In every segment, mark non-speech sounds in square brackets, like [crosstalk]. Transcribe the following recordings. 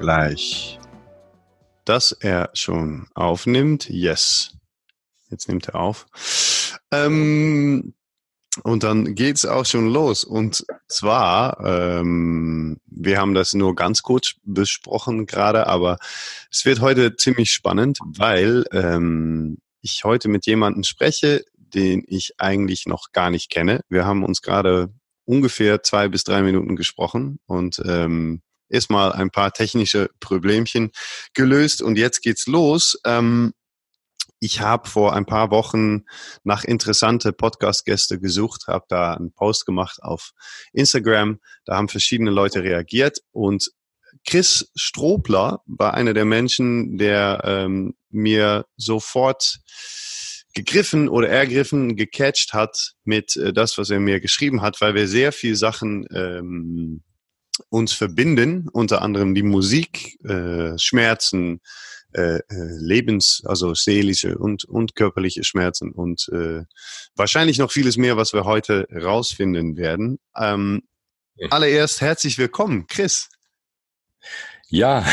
gleich, dass er schon aufnimmt. Yes. Jetzt nimmt er auf. Ähm, und dann geht's auch schon los. Und zwar, ähm, wir haben das nur ganz kurz besprochen gerade, aber es wird heute ziemlich spannend, weil ähm, ich heute mit jemandem spreche, den ich eigentlich noch gar nicht kenne. Wir haben uns gerade ungefähr zwei bis drei Minuten gesprochen und ähm, erstmal ein paar technische Problemchen gelöst und jetzt geht's los. Ähm, ich habe vor ein paar Wochen nach interessante Podcast-Gäste gesucht, habe da einen Post gemacht auf Instagram. Da haben verschiedene Leute reagiert und Chris Strobler war einer der Menschen, der ähm, mir sofort gegriffen oder ergriffen, gecatcht hat mit äh, das, was er mir geschrieben hat, weil wir sehr viel Sachen ähm, uns verbinden, unter anderem die Musik, äh, Schmerzen, äh, äh, Lebens, also seelische und, und körperliche Schmerzen und äh, wahrscheinlich noch vieles mehr, was wir heute rausfinden werden. Ähm, allererst herzlich willkommen, Chris. Ja,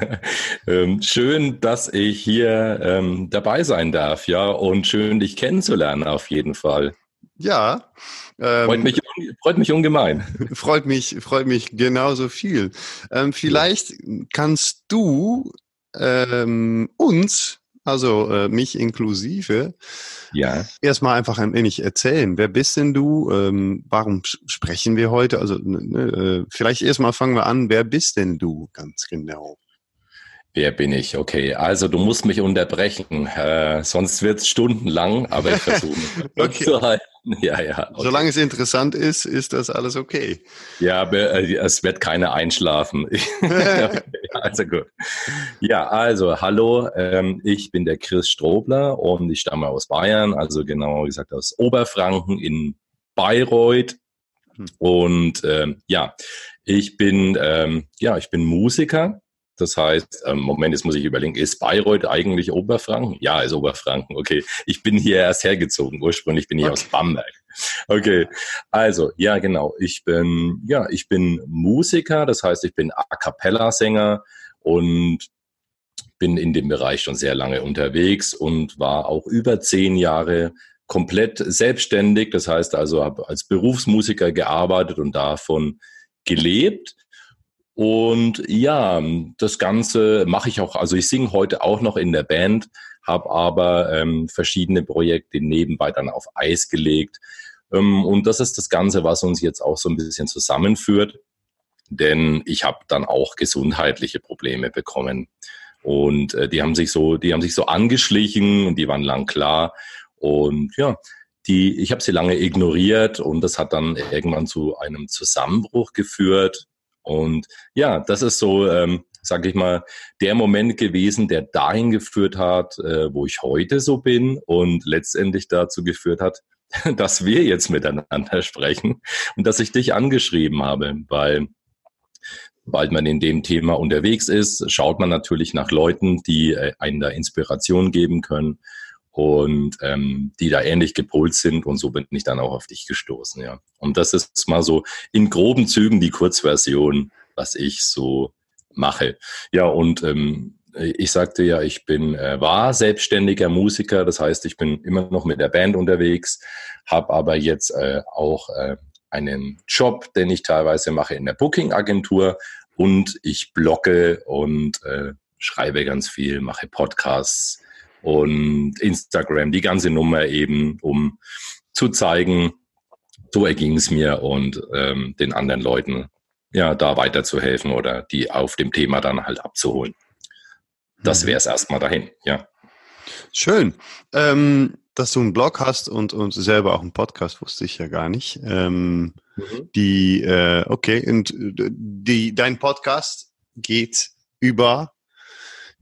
[laughs] ähm, schön, dass ich hier ähm, dabei sein darf, ja, und schön, dich kennenzulernen auf jeden Fall. Ja. Ähm, freut, mich, freut mich ungemein. [laughs] Freut mich, freut mich genauso viel. Ähm, vielleicht kannst du ähm, uns also äh, mich inklusive, ja. erstmal einfach ein wenig erzählen. Wer bist denn du? Ähm, warum sprechen wir heute? Also ne, äh, vielleicht erstmal fangen wir an. Wer bist denn du ganz genau? Wer bin ich? Okay, also du musst mich unterbrechen, äh, sonst wird es stundenlang, aber ich versuche [laughs] okay. zu halten. Ja, ja. Okay. Solange es interessant ist, ist das alles okay. Ja, äh, es wird keiner einschlafen. [laughs] also gut. Ja, also hallo, ähm, ich bin der Chris Strobler und ich stamme aus Bayern, also genau gesagt aus Oberfranken in Bayreuth. Hm. Und ähm, ja, ich bin ähm, ja, ich bin Musiker das heißt, ähm, Moment, jetzt muss ich überlegen, ist Bayreuth eigentlich Oberfranken? Ja, ist Oberfranken. Okay. Ich bin hier erst hergezogen. Ursprünglich bin ich okay. aus Bamberg. Okay. Also, ja, genau. Ich bin, ja, ich bin Musiker. Das heißt, ich bin A Cappella Sänger und bin in dem Bereich schon sehr lange unterwegs und war auch über zehn Jahre komplett selbstständig. Das heißt also, habe als Berufsmusiker gearbeitet und davon gelebt und ja, das Ganze mache ich auch, also ich singe heute auch noch in der Band, habe aber ähm, verschiedene Projekte nebenbei dann auf Eis gelegt. Ähm, und das ist das Ganze, was uns jetzt auch so ein bisschen zusammenführt, denn ich habe dann auch gesundheitliche Probleme bekommen. Und äh, die haben sich so, die haben sich so angeschlichen und die waren lang klar. Und ja, die, ich habe sie lange ignoriert und das hat dann irgendwann zu einem Zusammenbruch geführt und ja, das ist so, ähm, sage ich mal, der Moment gewesen, der dahin geführt hat, äh, wo ich heute so bin und letztendlich dazu geführt hat, [laughs] dass wir jetzt miteinander [laughs] sprechen und dass ich dich angeschrieben habe, weil sobald man in dem Thema unterwegs ist, schaut man natürlich nach Leuten, die äh, einen da Inspiration geben können und ähm, die da ähnlich gepolt sind und so bin ich dann auch auf dich gestoßen, ja. Und das ist mal so in groben Zügen die Kurzversion, was ich so mache. Ja, und ähm, ich sagte ja, ich bin äh, war selbstständiger Musiker, das heißt, ich bin immer noch mit der Band unterwegs, habe aber jetzt äh, auch äh, einen Job, den ich teilweise mache in der Booking-Agentur und ich blogge und äh, schreibe ganz viel, mache Podcasts, und Instagram, die ganze Nummer eben, um zu zeigen, so erging es mir und ähm, den anderen Leuten ja da weiterzuhelfen oder die auf dem Thema dann halt abzuholen. Das mhm. wäre es erstmal dahin, ja. Schön. Ähm, dass du einen Blog hast und, und selber auch einen Podcast, wusste ich ja gar nicht. Ähm, mhm. Die, äh, okay, und die, dein Podcast geht über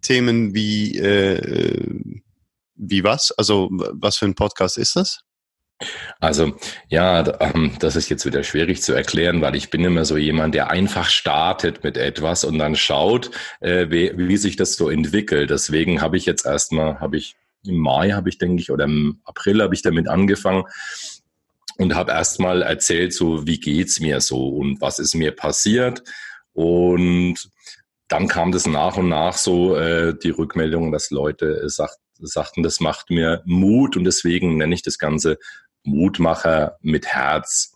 Themen wie, äh, wie was? Also was für ein Podcast ist das? Also ja, ähm, das ist jetzt wieder schwierig zu erklären, weil ich bin immer so jemand, der einfach startet mit etwas und dann schaut, äh, wie, wie sich das so entwickelt. Deswegen habe ich jetzt erstmal, habe ich im Mai, habe ich denke ich, oder im April habe ich damit angefangen und habe erstmal erzählt, so wie geht's mir so und was ist mir passiert und dann kam das nach und nach so äh, die Rückmeldung, dass Leute äh, sagt, sagten, das macht mir Mut und deswegen nenne ich das Ganze Mutmacher mit Herz.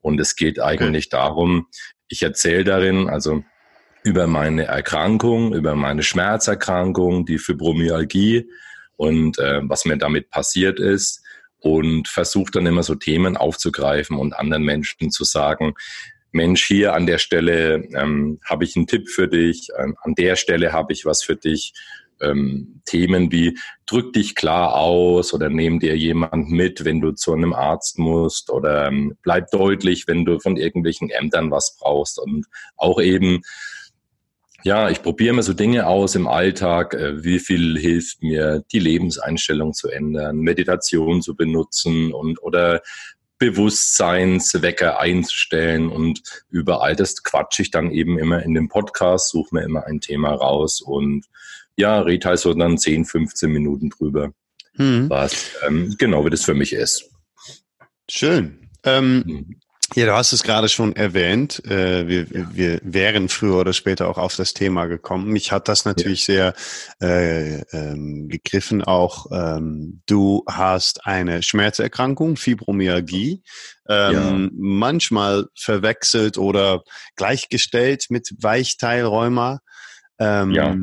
Und es geht eigentlich darum, ich erzähle darin, also über meine Erkrankung, über meine Schmerzerkrankung, die Fibromyalgie und äh, was mir damit passiert ist und versuche dann immer so Themen aufzugreifen und anderen Menschen zu sagen, Mensch, hier an der Stelle ähm, habe ich einen Tipp für dich, ähm, an der Stelle habe ich was für dich. Ähm, Themen wie drück dich klar aus oder nehm dir jemand mit, wenn du zu einem Arzt musst oder ähm, bleib deutlich, wenn du von irgendwelchen Ämtern was brauchst und auch eben ja, ich probiere mir so Dinge aus im Alltag. Äh, wie viel hilft mir, die Lebenseinstellung zu ändern, Meditation zu benutzen und oder Bewusstseinswecker einzustellen und überall das quatsche ich dann eben immer in dem Podcast, suche mir immer ein Thema raus und ja, rede halt so dann 10, 15 Minuten drüber, hm. was ähm, genau wie das für mich ist. Schön. Ähm, hm. Ja, du hast es gerade schon erwähnt. Äh, wir, wir wären früher oder später auch auf das Thema gekommen. Mich hat das natürlich ja. sehr äh, ähm, gegriffen. Auch ähm, du hast eine Schmerzerkrankung, Fibromyalgie, ähm, ja. manchmal verwechselt oder gleichgestellt mit Weichteilrheuma. Ähm, ja.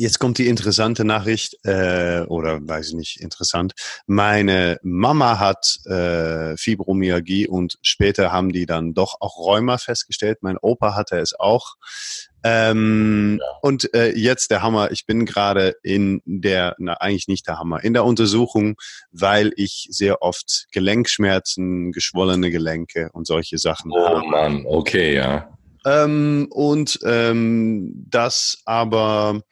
Jetzt kommt die interessante Nachricht, äh, oder weiß ich nicht, interessant. Meine Mama hat äh, Fibromyalgie und später haben die dann doch auch Rheuma festgestellt. Mein Opa hatte es auch. Ähm, ja. Und äh, jetzt der Hammer, ich bin gerade in der, na eigentlich nicht der Hammer, in der Untersuchung, weil ich sehr oft Gelenkschmerzen, geschwollene Gelenke und solche Sachen oh, habe. Oh Mann, okay, ja. Ähm, und ähm, das aber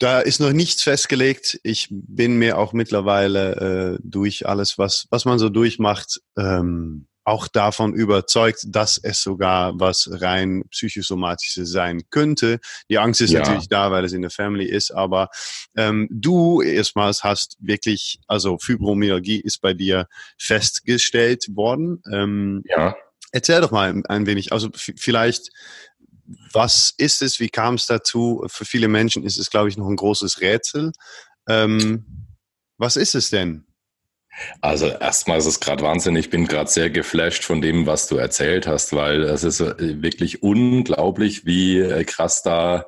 da ist noch nichts festgelegt. Ich bin mir auch mittlerweile äh, durch alles, was, was man so durchmacht, ähm, auch davon überzeugt, dass es sogar was rein psychosomatisches sein könnte. Die Angst ist ja. natürlich da, weil es in der Family ist, aber ähm, du erstmals hast wirklich, also Fibromyalgie ist bei dir festgestellt worden. Ähm, ja. Erzähl doch mal ein wenig, also vielleicht was ist es? Wie kam es dazu? Für viele Menschen ist es, glaube ich, noch ein großes Rätsel. Ähm, was ist es denn? Also erstmal ist es gerade Wahnsinn. Ich bin gerade sehr geflasht von dem, was du erzählt hast, weil es ist äh, wirklich unglaublich, wie äh, krass da,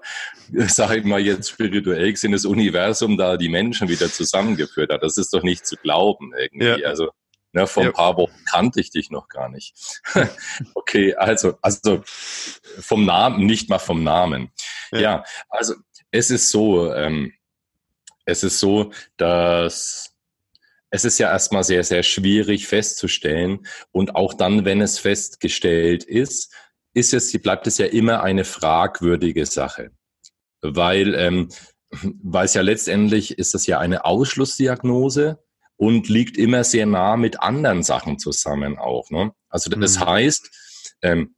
sage ich mal jetzt spirituell gesehen, das Universum da die Menschen wieder zusammengeführt hat. Das ist doch nicht zu glauben irgendwie. Ja. Also Ne, vor ja. ein paar Wochen kannte ich dich noch gar nicht. [laughs] okay, also, also vom Namen, nicht mal vom Namen. Ja, ja also es ist so, ähm, es ist so, dass es ist ja erstmal sehr, sehr schwierig festzustellen. Und auch dann, wenn es festgestellt ist, ist es, bleibt es ja immer eine fragwürdige Sache. Weil, ähm, weil es ja letztendlich ist das ja eine Ausschlussdiagnose und liegt immer sehr nah mit anderen Sachen zusammen auch. Ne? Also das mhm. heißt, ähm,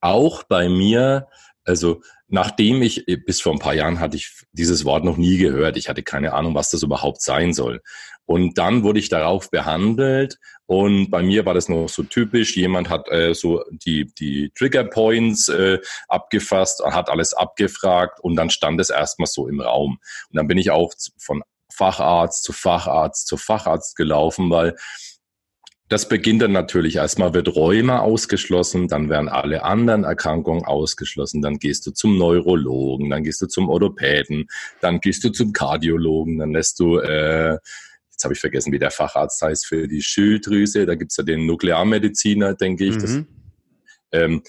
auch bei mir, also nachdem ich, bis vor ein paar Jahren hatte ich dieses Wort noch nie gehört. Ich hatte keine Ahnung, was das überhaupt sein soll. Und dann wurde ich darauf behandelt und bei mir war das noch so typisch. Jemand hat äh, so die, die Trigger Points äh, abgefasst, hat alles abgefragt und dann stand es erstmal so im Raum. Und dann bin ich auch von Facharzt zu Facharzt zu Facharzt gelaufen, weil das beginnt dann natürlich erstmal wird Rheuma ausgeschlossen, dann werden alle anderen Erkrankungen ausgeschlossen, dann gehst du zum Neurologen, dann gehst du zum Orthopäden, dann gehst du zum Kardiologen, dann lässt du, äh, jetzt habe ich vergessen, wie der Facharzt heißt für die Schilddrüse, da gibt's ja den Nuklearmediziner, denke ich. Mhm. Das, ähm,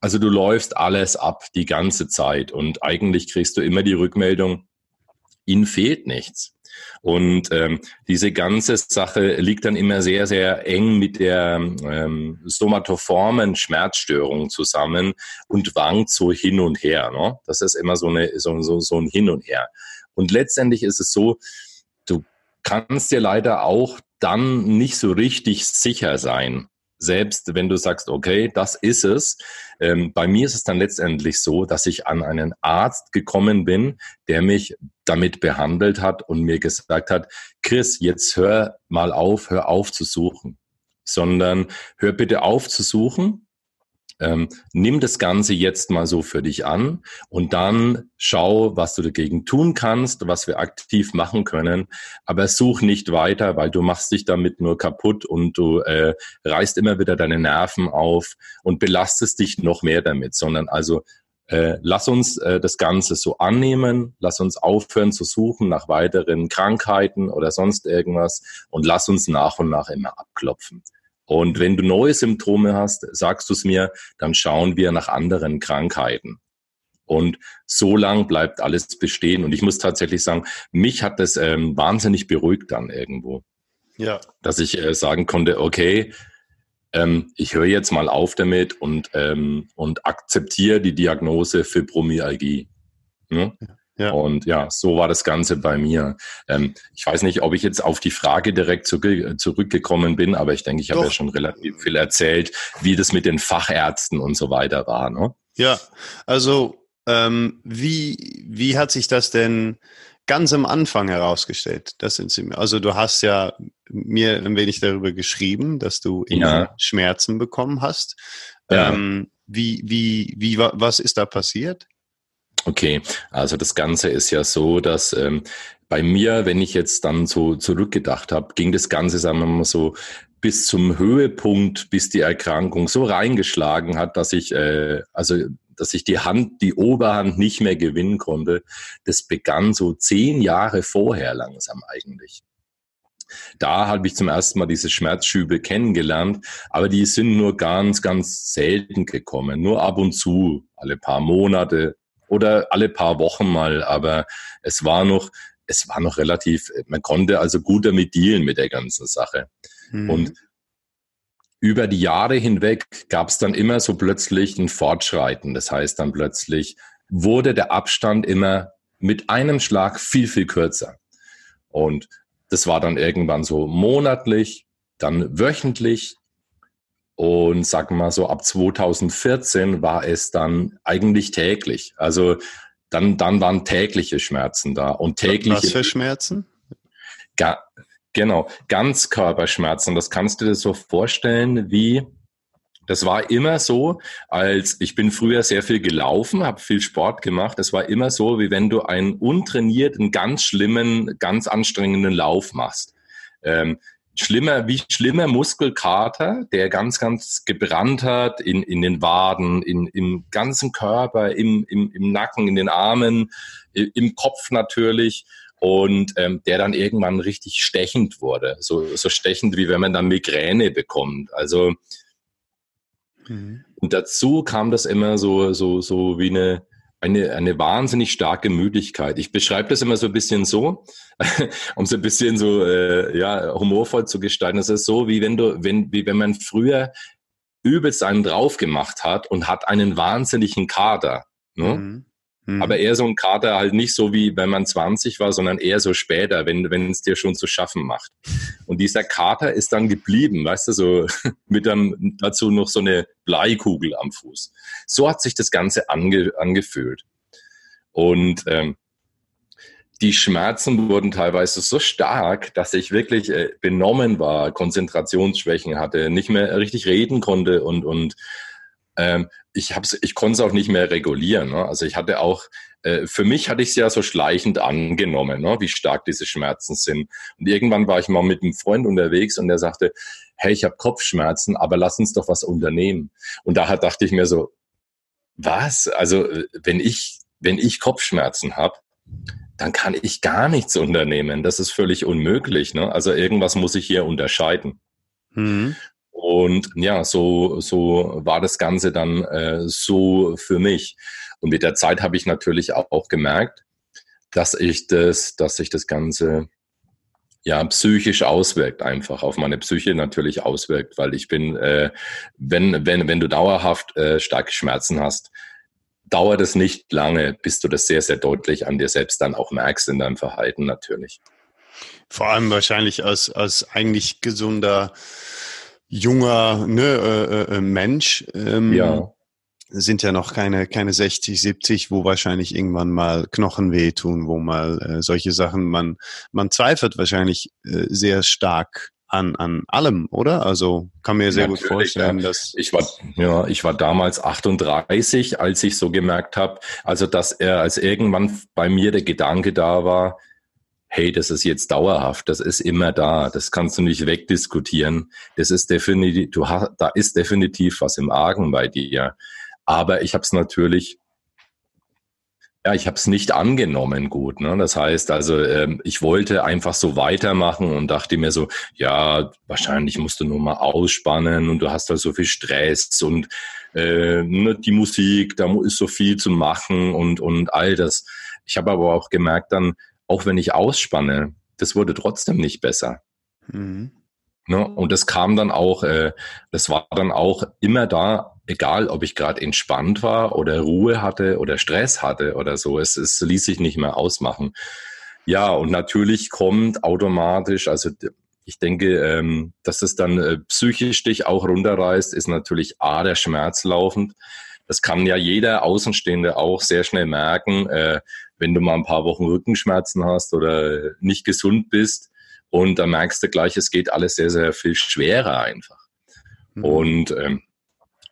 also du läufst alles ab die ganze Zeit und eigentlich kriegst du immer die Rückmeldung, ihnen fehlt nichts. Und ähm, diese ganze Sache liegt dann immer sehr, sehr eng mit der ähm, somatoformen Schmerzstörung zusammen und wankt so hin und her. Ne? Das ist immer so, eine, so, so, so ein Hin und Her. Und letztendlich ist es so, du kannst dir leider auch dann nicht so richtig sicher sein, selbst wenn du sagst, okay, das ist es. Ähm, bei mir ist es dann letztendlich so, dass ich an einen Arzt gekommen bin, der mich damit behandelt hat und mir gesagt hat, Chris, jetzt hör mal auf, hör auf zu suchen, sondern hör bitte auf zu suchen, ähm, nimm das Ganze jetzt mal so für dich an und dann schau, was du dagegen tun kannst, was wir aktiv machen können. Aber such nicht weiter, weil du machst dich damit nur kaputt und du äh, reißt immer wieder deine Nerven auf und belastest dich noch mehr damit, sondern also äh, lass uns äh, das Ganze so annehmen, lass uns aufhören zu suchen nach weiteren Krankheiten oder sonst irgendwas und lass uns nach und nach immer abklopfen. Und wenn du neue Symptome hast, sagst du es mir, dann schauen wir nach anderen Krankheiten. Und so lang bleibt alles bestehen. Und ich muss tatsächlich sagen, mich hat das ähm, wahnsinnig beruhigt dann irgendwo. Ja. Dass ich äh, sagen konnte, okay, ähm, ich höre jetzt mal auf damit und, ähm, und akzeptiere die Diagnose Fibromyalgie. Hm? Ja. Ja. Und ja, so war das Ganze bei mir. Ähm, ich weiß nicht, ob ich jetzt auf die Frage direkt zu, zurückgekommen bin, aber ich denke, ich habe ja schon relativ viel erzählt, wie das mit den Fachärzten und so weiter war. Ne? Ja, also ähm, wie, wie hat sich das denn ganz am Anfang herausgestellt? Das sind sie. Also du hast ja mir ein wenig darüber geschrieben, dass du ja. Schmerzen bekommen hast. Ja. Ähm, wie, wie, wie, was ist da passiert? Okay, also das Ganze ist ja so, dass ähm, bei mir, wenn ich jetzt dann so zurückgedacht habe, ging das Ganze, sagen wir mal so, bis zum Höhepunkt, bis die Erkrankung so reingeschlagen hat, dass ich, äh, also dass ich die Hand, die Oberhand nicht mehr gewinnen konnte. Das begann so zehn Jahre vorher langsam eigentlich. Da habe ich zum ersten Mal diese Schmerzschübe kennengelernt, aber die sind nur ganz, ganz selten gekommen. Nur ab und zu, alle paar Monate oder alle paar Wochen mal. Aber es war noch, es war noch relativ, man konnte also gut damit dealen mit der ganzen Sache. Mhm. Und über die Jahre hinweg gab es dann immer so plötzlich ein Fortschreiten. Das heißt dann plötzlich wurde der Abstand immer mit einem Schlag viel, viel kürzer. Und das war dann irgendwann so monatlich, dann wöchentlich. Und sagen wir mal so, ab 2014 war es dann eigentlich täglich. Also dann, dann waren tägliche Schmerzen da. Und tägliche. Was für Schmerzen? Genau, Ganzkörperschmerzen. Das kannst du dir so vorstellen wie, das war immer so, als ich bin früher sehr viel gelaufen, habe viel Sport gemacht. Es war immer so, wie wenn du einen untrainierten, ganz schlimmen, ganz anstrengenden Lauf machst. Ähm, schlimmer, wie schlimmer Muskelkater, der ganz, ganz gebrannt hat in, in den Waden, in, im ganzen Körper, im, im, im Nacken, in den Armen, im Kopf natürlich und ähm, der dann irgendwann richtig stechend wurde. So, so stechend, wie wenn man dann Migräne bekommt. Also mhm. und dazu kam das immer so, so, so wie eine, eine, eine wahnsinnig starke Müdigkeit. Ich beschreibe das immer so ein bisschen so, [laughs] um so ein bisschen so äh, ja, humorvoll zu gestalten. Das ist so, wie wenn du, wenn, wie wenn man früher übelst einen drauf gemacht hat und hat einen wahnsinnigen Kader. Ne? Mhm. Mhm. Aber eher so ein Kater halt nicht so wie wenn man 20 war, sondern eher so später, wenn es dir schon zu schaffen macht. Und dieser Kater ist dann geblieben, weißt du, so [laughs] mit einem, dazu noch so eine Bleikugel am Fuß. So hat sich das Ganze ange, angefühlt. Und ähm, die Schmerzen wurden teilweise so stark, dass ich wirklich äh, benommen war, Konzentrationsschwächen hatte, nicht mehr richtig reden konnte und, und ähm, ich, ich konnte es auch nicht mehr regulieren. Ne? Also ich hatte auch, äh, für mich hatte ich es ja so schleichend angenommen, ne? wie stark diese Schmerzen sind. Und irgendwann war ich mal mit einem Freund unterwegs und der sagte, hey, ich habe Kopfschmerzen, aber lass uns doch was unternehmen. Und da dachte ich mir so, was? Also äh, wenn ich, wenn ich Kopfschmerzen habe, dann kann ich gar nichts unternehmen. Das ist völlig unmöglich. Ne? Also irgendwas muss ich hier unterscheiden. Mhm. Und ja, so, so war das Ganze dann äh, so für mich. Und mit der Zeit habe ich natürlich auch, auch gemerkt, dass ich das, dass sich das Ganze ja psychisch auswirkt, einfach auf meine Psyche natürlich auswirkt, weil ich bin, äh, wenn, wenn, wenn du dauerhaft äh, starke Schmerzen hast, dauert es nicht lange, bis du das sehr, sehr deutlich an dir selbst dann auch merkst in deinem Verhalten natürlich. Vor allem wahrscheinlich als, als eigentlich gesunder junger ne, äh, äh, Mensch. Ähm, ja. Sind ja noch keine, keine 60, 70, wo wahrscheinlich irgendwann mal Knochen wehtun, wo mal äh, solche Sachen, man, man zweifelt wahrscheinlich äh, sehr stark an, an allem, oder? Also kann mir sehr Natürlich, gut vorstellen, dass ich war ja ich war damals 38, als ich so gemerkt habe, also dass er als irgendwann bei mir der Gedanke da war, hey, das ist jetzt dauerhaft, das ist immer da, das kannst du nicht wegdiskutieren. Das ist definitiv, du hast, da ist definitiv was im Argen bei dir. Aber ich habe es natürlich ja, ich habe es nicht angenommen gut. Ne? Das heißt also, ähm, ich wollte einfach so weitermachen und dachte mir so, ja, wahrscheinlich musst du nur mal ausspannen und du hast da so viel Stress und äh, ne, die Musik, da ist so viel zu machen und, und all das. Ich habe aber auch gemerkt dann, auch wenn ich ausspanne, das wurde trotzdem nicht besser. Mhm. Ne? Und das kam dann auch, äh, das war dann auch immer da, egal ob ich gerade entspannt war oder Ruhe hatte oder Stress hatte oder so, es, es ließ sich nicht mehr ausmachen. Ja, und natürlich kommt automatisch, also ich denke, ähm, dass es dann äh, psychisch dich auch runterreißt, ist natürlich A, der Schmerz laufend. Das kann ja jeder Außenstehende auch sehr schnell merken, äh, wenn du mal ein paar Wochen Rückenschmerzen hast oder nicht gesund bist. Und da merkst du gleich, es geht alles sehr, sehr viel schwerer einfach. Mhm. Und ähm,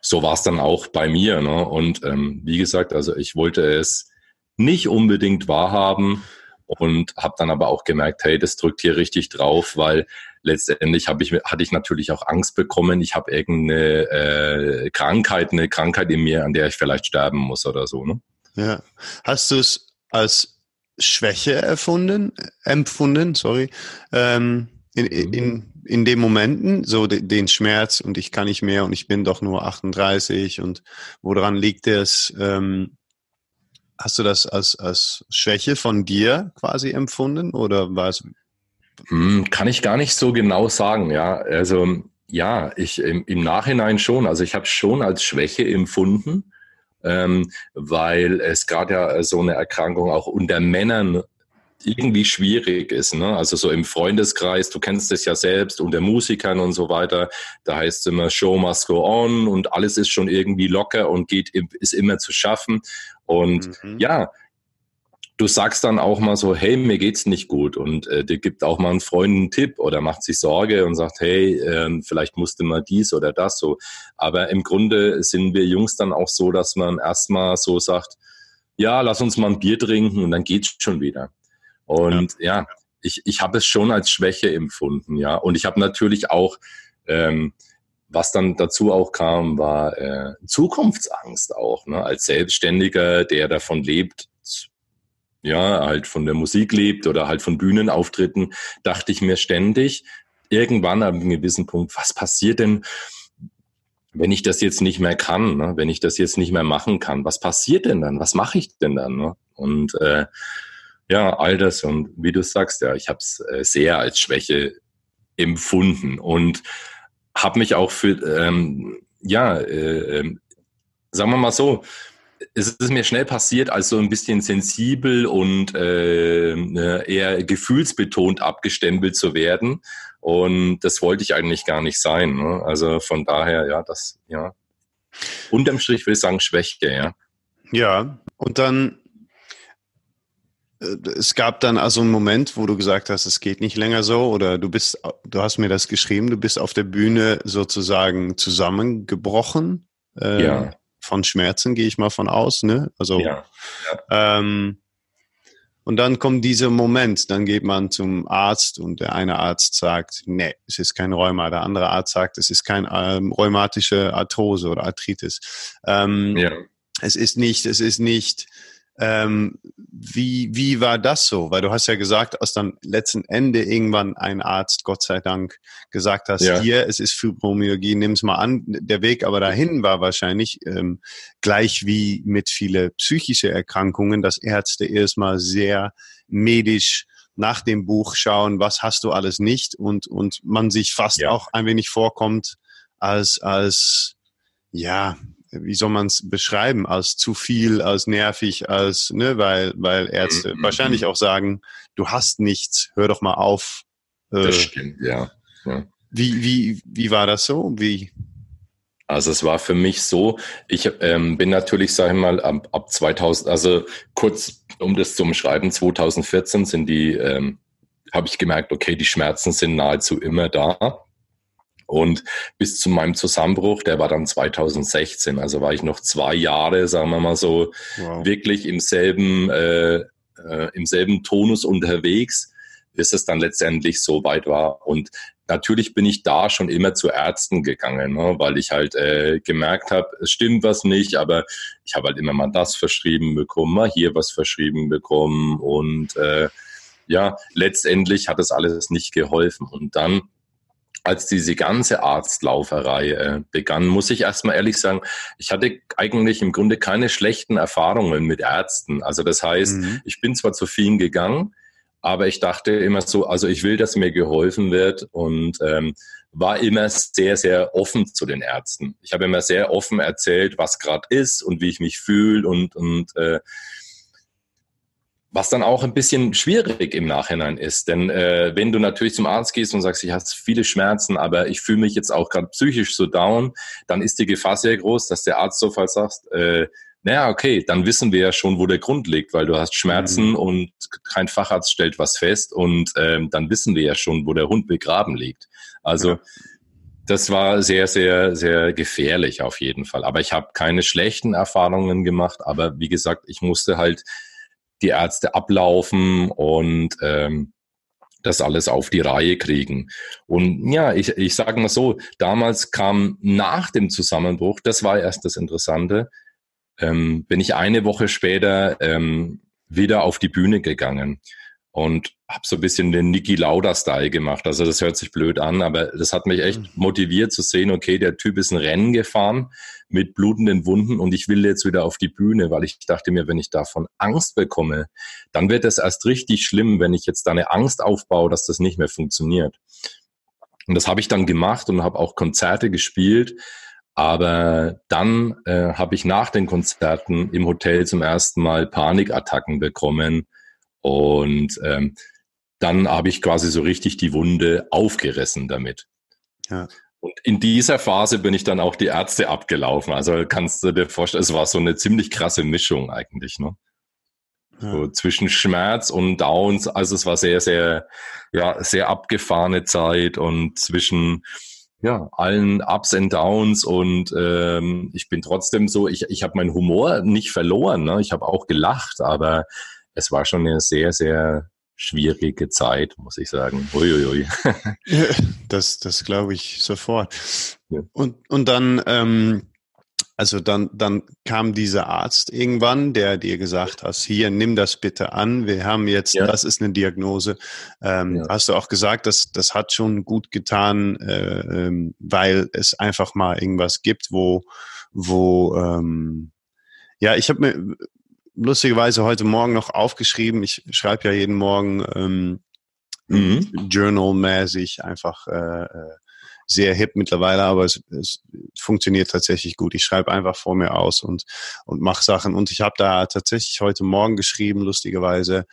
so war es dann auch bei mir. Ne? Und ähm, wie gesagt, also ich wollte es nicht unbedingt wahrhaben und habe dann aber auch gemerkt, hey, das drückt hier richtig drauf, weil letztendlich hab ich, hatte ich natürlich auch Angst bekommen, ich habe irgendeine äh, Krankheit, eine Krankheit in mir, an der ich vielleicht sterben muss oder so. Ne? Ja. Hast du es als Schwäche erfunden, empfunden, sorry, ähm, in, in, in den Momenten, so de, den Schmerz und ich kann nicht mehr und ich bin doch nur 38 und woran liegt es? Ähm, hast du das als, als Schwäche von dir quasi empfunden oder war es? Hm, kann ich gar nicht so genau sagen, ja. Also ja, ich im, im Nachhinein schon. Also ich habe schon als Schwäche empfunden, ähm, weil es gerade ja so eine Erkrankung auch unter Männern irgendwie schwierig ist. Ne? Also so im Freundeskreis, du kennst es ja selbst, unter Musikern und so weiter, da heißt es immer Show must go on und alles ist schon irgendwie locker und geht, ist immer zu schaffen. Und mhm. ja, du sagst dann auch mal so, hey, mir geht's nicht gut und äh, dir gibt auch mal ein Freund einen Tipp oder macht sich Sorge und sagt, hey, äh, vielleicht musste mal dies oder das so. Aber im Grunde sind wir Jungs dann auch so, dass man erstmal so sagt, ja, lass uns mal ein Bier trinken und dann geht's schon wieder. Und ja, ja ich, ich habe es schon als Schwäche empfunden, ja. Und ich habe natürlich auch, ähm, was dann dazu auch kam, war äh, Zukunftsangst auch, ne? als Selbstständiger, der davon lebt, ja, halt von der Musik lebt oder halt von Bühnenauftritten, dachte ich mir ständig, irgendwann an einem gewissen Punkt, was passiert denn, wenn ich das jetzt nicht mehr kann, ne? wenn ich das jetzt nicht mehr machen kann, was passiert denn dann? Was mache ich denn dann? Ne? Und äh, ja, all das und wie du sagst, ja, ich habe es äh, sehr als Schwäche empfunden und habe mich auch für, ähm, ja, äh, äh, sagen wir mal so, es ist mir schnell passiert, als so ein bisschen sensibel und äh, eher gefühlsbetont abgestempelt zu werden. Und das wollte ich eigentlich gar nicht sein. Ne? Also von daher, ja, das, ja. Unterm Strich würde ich sagen, Schwäche, ja. Ja, und dann äh, es gab dann also einen Moment, wo du gesagt hast, es geht nicht länger so oder du bist, du hast mir das geschrieben, du bist auf der Bühne sozusagen zusammengebrochen. Äh, ja. Von Schmerzen gehe ich mal von aus, ne? Also, ja. ja. Ähm, und dann kommt dieser Moment, dann geht man zum Arzt und der eine Arzt sagt, nee, es ist kein Rheuma. Der andere Arzt sagt, es ist kein ähm, rheumatische Arthrose oder Arthritis. Ähm, ja. Es ist nicht, es ist nicht ähm, wie, wie war das so? Weil du hast ja gesagt, aus dem letzten Ende irgendwann ein Arzt, Gott sei Dank, gesagt hast, ja. hier, es ist Fibromyalgie, nimm es mal an. Der Weg aber dahin war wahrscheinlich ähm, gleich wie mit viele psychische Erkrankungen, dass Ärzte erstmal sehr medisch nach dem Buch schauen, was hast du alles nicht und, und man sich fast ja. auch ein wenig vorkommt als, als, ja, wie soll man es beschreiben, als zu viel, als nervig, als, ne, weil, weil Ärzte mhm. wahrscheinlich auch sagen, du hast nichts, hör doch mal auf. Äh, das stimmt, ja. ja. Wie, wie, wie war das so? Wie? Also es war für mich so, ich ähm, bin natürlich, sage ich mal, ab, ab 2000, also kurz um das zu umschreiben, 2014 sind die ähm, habe ich gemerkt, okay, die Schmerzen sind nahezu immer da. Und bis zu meinem Zusammenbruch, der war dann 2016, also war ich noch zwei Jahre, sagen wir mal so, wow. wirklich im selben, äh, äh, im selben Tonus unterwegs, bis es dann letztendlich so weit war. Und natürlich bin ich da schon immer zu Ärzten gegangen, ne, weil ich halt äh, gemerkt habe, es stimmt was nicht, aber ich habe halt immer mal das verschrieben bekommen, mal hier was verschrieben bekommen und äh, ja, letztendlich hat es alles nicht geholfen. Und dann als diese ganze Arztlauferei äh, begann, muss ich erstmal ehrlich sagen, ich hatte eigentlich im Grunde keine schlechten Erfahrungen mit Ärzten. Also das heißt, mhm. ich bin zwar zu vielen gegangen, aber ich dachte immer so, also ich will, dass mir geholfen wird und ähm, war immer sehr, sehr offen zu den Ärzten. Ich habe immer sehr offen erzählt, was gerade ist und wie ich mich fühle und, und äh, was dann auch ein bisschen schwierig im Nachhinein ist. Denn äh, wenn du natürlich zum Arzt gehst und sagst, ich habe viele Schmerzen, aber ich fühle mich jetzt auch gerade psychisch so down, dann ist die Gefahr sehr groß, dass der Arzt sofort sagt, äh, naja, okay, dann wissen wir ja schon, wo der Grund liegt, weil du hast Schmerzen mhm. und kein Facharzt stellt was fest und ähm, dann wissen wir ja schon, wo der Hund begraben liegt. Also ja. das war sehr, sehr, sehr gefährlich auf jeden Fall. Aber ich habe keine schlechten Erfahrungen gemacht, aber wie gesagt, ich musste halt die Ärzte ablaufen und ähm, das alles auf die Reihe kriegen. Und ja, ich, ich sage mal so, damals kam nach dem Zusammenbruch, das war erst das Interessante, ähm, bin ich eine Woche später ähm, wieder auf die Bühne gegangen und habe so ein bisschen den Niki Lauda-Style gemacht. Also das hört sich blöd an, aber das hat mich echt mhm. motiviert zu sehen, okay, der Typ ist ein Rennen gefahren mit blutenden Wunden und ich will jetzt wieder auf die Bühne, weil ich dachte mir, wenn ich davon Angst bekomme, dann wird es erst richtig schlimm, wenn ich jetzt da eine Angst aufbaue, dass das nicht mehr funktioniert. Und das habe ich dann gemacht und habe auch Konzerte gespielt. Aber dann äh, habe ich nach den Konzerten im Hotel zum ersten Mal Panikattacken bekommen. Und ähm, dann habe ich quasi so richtig die Wunde aufgerissen damit. Ja. Und in dieser Phase bin ich dann auch die Ärzte abgelaufen. Also kannst du dir vorstellen, es war so eine ziemlich krasse Mischung eigentlich, ne? Ja. So zwischen Schmerz und Downs. Also es war sehr, sehr, ja, sehr abgefahrene Zeit und zwischen ja, allen Ups und Downs und ähm, ich bin trotzdem so, ich, ich habe meinen Humor nicht verloren, ne? ich habe auch gelacht, aber es war schon eine sehr, sehr schwierige Zeit, muss ich sagen. Uiuiui. [laughs] das das glaube ich sofort. Ja. Und, und dann, ähm, also dann, dann kam dieser Arzt irgendwann, der dir gesagt hat, hier, nimm das bitte an, wir haben jetzt, ja. das ist eine Diagnose. Ähm, ja. Hast du auch gesagt, dass das hat schon gut getan, äh, ähm, weil es einfach mal irgendwas gibt, wo, wo ähm, ja, ich habe mir lustigerweise heute Morgen noch aufgeschrieben. Ich schreibe ja jeden Morgen ähm, mhm. Journal-mäßig einfach äh, äh, sehr hip mittlerweile, aber es, es funktioniert tatsächlich gut. Ich schreibe einfach vor mir aus und, und mache Sachen. Und ich habe da tatsächlich heute Morgen geschrieben, lustigerweise,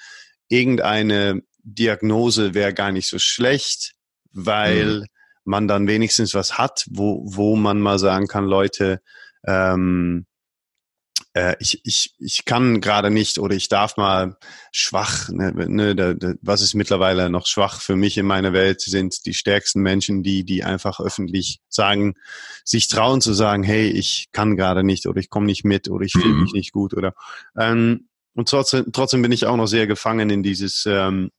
irgendeine Diagnose wäre gar nicht so schlecht, weil mhm. man dann wenigstens was hat, wo, wo man mal sagen kann, Leute, ähm, äh, ich, ich, ich kann gerade nicht oder ich darf mal schwach, ne, ne, da, da, was ist mittlerweile noch schwach für mich in meiner Welt, sind die stärksten Menschen, die, die einfach öffentlich sagen, sich trauen zu sagen, hey, ich kann gerade nicht oder ich komme nicht mit oder ich fühle mhm. mich nicht gut oder ähm, und trotzdem, trotzdem bin ich auch noch sehr gefangen in dieses ähm,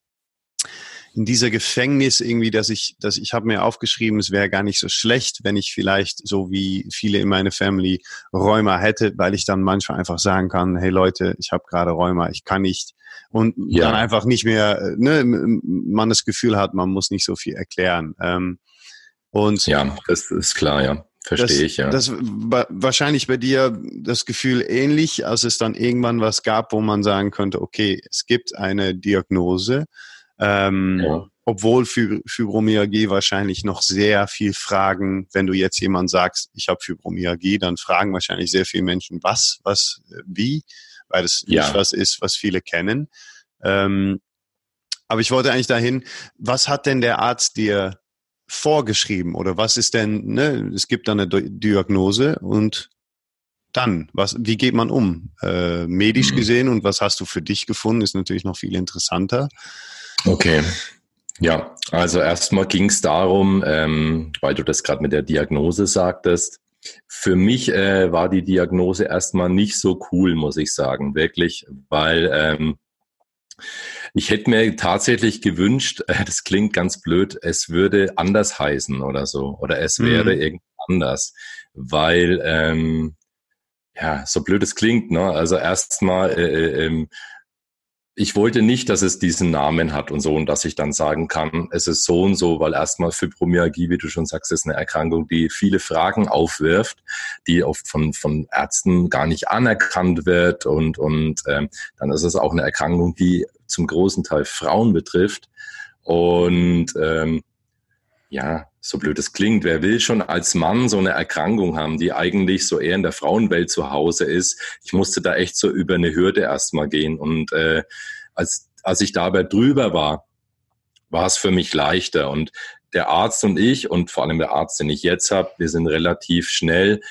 in dieser Gefängnis irgendwie, dass ich, dass ich habe mir aufgeschrieben, es wäre gar nicht so schlecht, wenn ich vielleicht so wie viele in meiner Family Rheuma hätte, weil ich dann manchmal einfach sagen kann, hey Leute, ich habe gerade Rheuma, ich kann nicht und ja. dann einfach nicht mehr, ne, man das Gefühl hat, man muss nicht so viel erklären. Ähm, und ja, das ist klar, ja. Verstehe ich, ja. Das war wahrscheinlich bei dir das Gefühl ähnlich, als es dann irgendwann was gab, wo man sagen könnte, okay, es gibt eine Diagnose, ähm, ja. Obwohl für Fibromyalgie wahrscheinlich noch sehr viel Fragen, wenn du jetzt jemand sagst, ich habe Fibromyalgie, dann fragen wahrscheinlich sehr viele Menschen, was, was, wie, weil das ja. nicht was ist, was viele kennen. Ähm, aber ich wollte eigentlich dahin, was hat denn der Arzt dir vorgeschrieben oder was ist denn, ne, es gibt dann eine Diagnose und dann, was, wie geht man um? Äh, medisch mhm. gesehen und was hast du für dich gefunden, ist natürlich noch viel interessanter. Okay. Ja, also erstmal ging es darum, ähm, weil du das gerade mit der Diagnose sagtest. Für mich äh, war die Diagnose erstmal nicht so cool, muss ich sagen, wirklich, weil ähm, ich hätte mir tatsächlich gewünscht, äh, das klingt ganz blöd, es würde anders heißen oder so, oder es wäre mhm. irgendwie anders, weil ähm, ja, so blöd es klingt, ne? Also erstmal äh, äh, ähm, ich wollte nicht, dass es diesen Namen hat und so und dass ich dann sagen kann, es ist so und so, weil erstmal Fibromyalgie, wie du schon sagst, ist eine Erkrankung, die viele Fragen aufwirft, die oft von, von Ärzten gar nicht anerkannt wird und, und ähm, dann ist es auch eine Erkrankung, die zum großen Teil Frauen betrifft. Und ähm, ja, so blöd es klingt, wer will schon als Mann so eine Erkrankung haben, die eigentlich so eher in der Frauenwelt zu Hause ist? Ich musste da echt so über eine Hürde erstmal gehen. Und äh, als, als ich dabei drüber war, war es für mich leichter. Und der Arzt und ich, und vor allem der Arzt, den ich jetzt habe, wir sind relativ schnell,